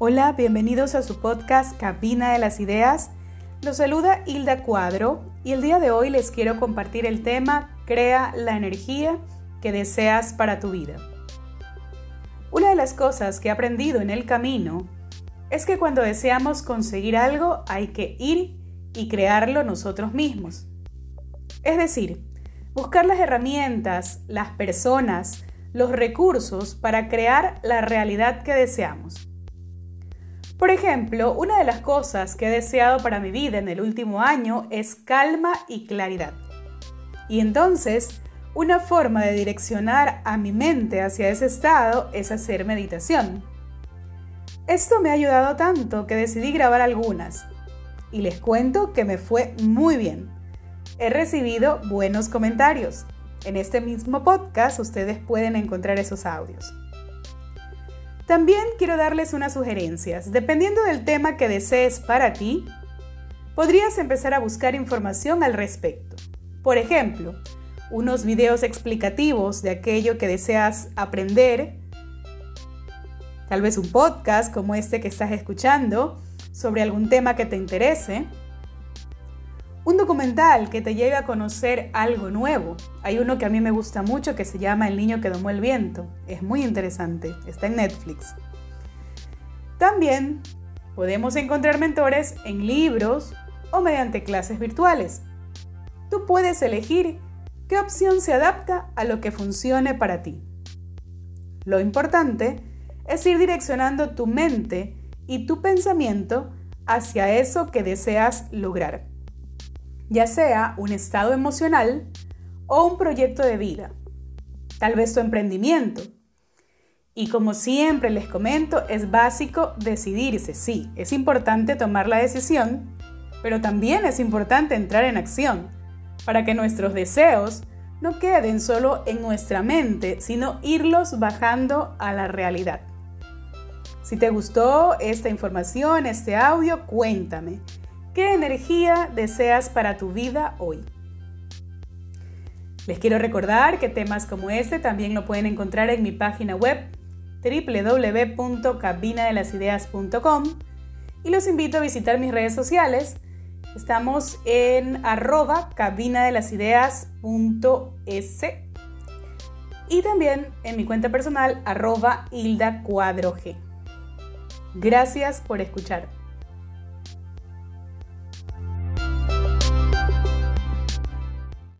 Hola, bienvenidos a su podcast Cabina de las Ideas. Los saluda Hilda Cuadro y el día de hoy les quiero compartir el tema Crea la energía que deseas para tu vida. Una de las cosas que he aprendido en el camino es que cuando deseamos conseguir algo hay que ir y crearlo nosotros mismos. Es decir, buscar las herramientas, las personas, los recursos para crear la realidad que deseamos. Por ejemplo, una de las cosas que he deseado para mi vida en el último año es calma y claridad. Y entonces, una forma de direccionar a mi mente hacia ese estado es hacer meditación. Esto me ha ayudado tanto que decidí grabar algunas. Y les cuento que me fue muy bien. He recibido buenos comentarios. En este mismo podcast ustedes pueden encontrar esos audios. También quiero darles unas sugerencias. Dependiendo del tema que desees para ti, podrías empezar a buscar información al respecto. Por ejemplo, unos videos explicativos de aquello que deseas aprender, tal vez un podcast como este que estás escuchando sobre algún tema que te interese, un documental que te lleve a conocer algo nuevo. Hay uno que a mí me gusta mucho que se llama El niño que domó el viento. Es muy interesante. Está en Netflix. También podemos encontrar mentores en libros o mediante clases virtuales. Tú puedes elegir qué opción se adapta a lo que funcione para ti. Lo importante es ir direccionando tu mente y tu pensamiento hacia eso que deseas lograr ya sea un estado emocional o un proyecto de vida, tal vez tu emprendimiento. Y como siempre les comento, es básico decidirse, sí, es importante tomar la decisión, pero también es importante entrar en acción para que nuestros deseos no queden solo en nuestra mente, sino irlos bajando a la realidad. Si te gustó esta información, este audio, cuéntame. ¿Qué energía deseas para tu vida hoy? Les quiero recordar que temas como este también lo pueden encontrar en mi página web www.cabinadelasideas.com y los invito a visitar mis redes sociales. Estamos en arroba cabinadelasideas.es y también en mi cuenta personal arroba Hilda. Gracias por escuchar.